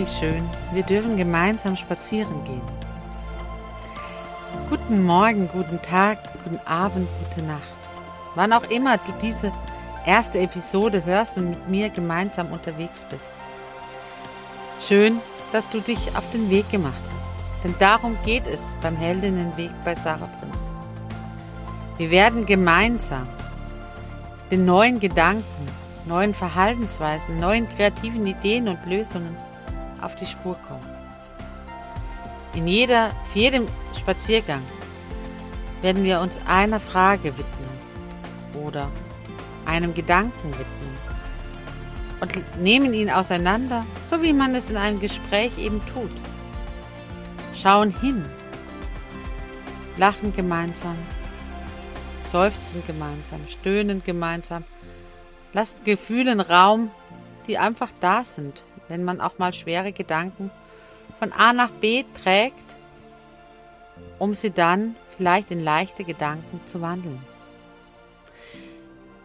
Wie schön. Wir dürfen gemeinsam spazieren gehen. Guten Morgen, guten Tag, guten Abend, gute Nacht. Wann auch immer du diese erste Episode hörst und mit mir gemeinsam unterwegs bist. Schön, dass du dich auf den Weg gemacht hast. Denn darum geht es beim Heldinnenweg bei Sarah Prinz. Wir werden gemeinsam den neuen Gedanken, neuen Verhaltensweisen, neuen kreativen Ideen und Lösungen auf die Spur kommen. In jeder, für jedem Spaziergang werden wir uns einer Frage widmen oder einem Gedanken widmen und nehmen ihn auseinander, so wie man es in einem Gespräch eben tut. Schauen hin, lachen gemeinsam, seufzen gemeinsam, stöhnen gemeinsam, lassen Gefühlen Raum, die einfach da sind wenn man auch mal schwere Gedanken von A nach B trägt, um sie dann vielleicht in leichte Gedanken zu wandeln.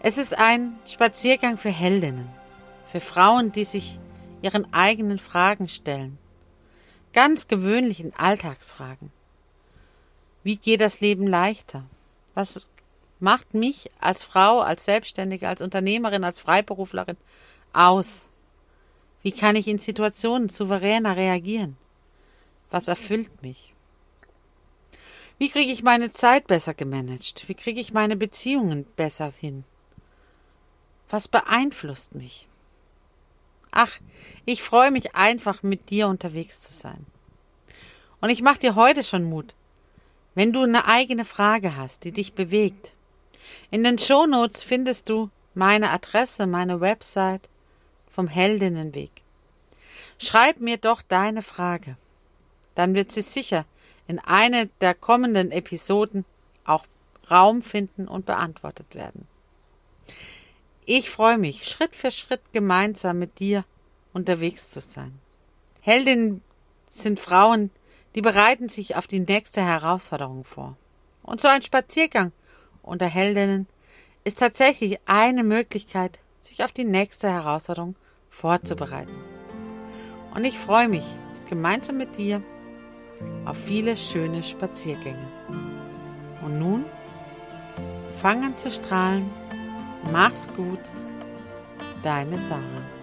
Es ist ein Spaziergang für Heldinnen, für Frauen, die sich ihren eigenen Fragen stellen, ganz gewöhnlichen Alltagsfragen. Wie geht das Leben leichter? Was macht mich als Frau, als Selbstständige, als Unternehmerin, als Freiberuflerin aus? Wie kann ich in Situationen souveräner reagieren? Was erfüllt mich? Wie kriege ich meine Zeit besser gemanagt? Wie kriege ich meine Beziehungen besser hin? Was beeinflusst mich? Ach, ich freue mich einfach, mit dir unterwegs zu sein. Und ich mache dir heute schon Mut, wenn du eine eigene Frage hast, die dich bewegt. In den Shownotes findest du meine Adresse, meine Website, vom Heldinnenweg. Schreib mir doch deine Frage. Dann wird sie sicher in einer der kommenden Episoden auch Raum finden und beantwortet werden. Ich freue mich, Schritt für Schritt gemeinsam mit dir unterwegs zu sein. Heldinnen sind Frauen, die bereiten sich auf die nächste Herausforderung vor. Und so ein Spaziergang unter Heldinnen ist tatsächlich eine Möglichkeit, sich auf die nächste Herausforderung vorzubereiten. Und ich freue mich gemeinsam mit dir auf viele schöne Spaziergänge. Und nun fang an zu strahlen. Mach's gut. Deine Sarah.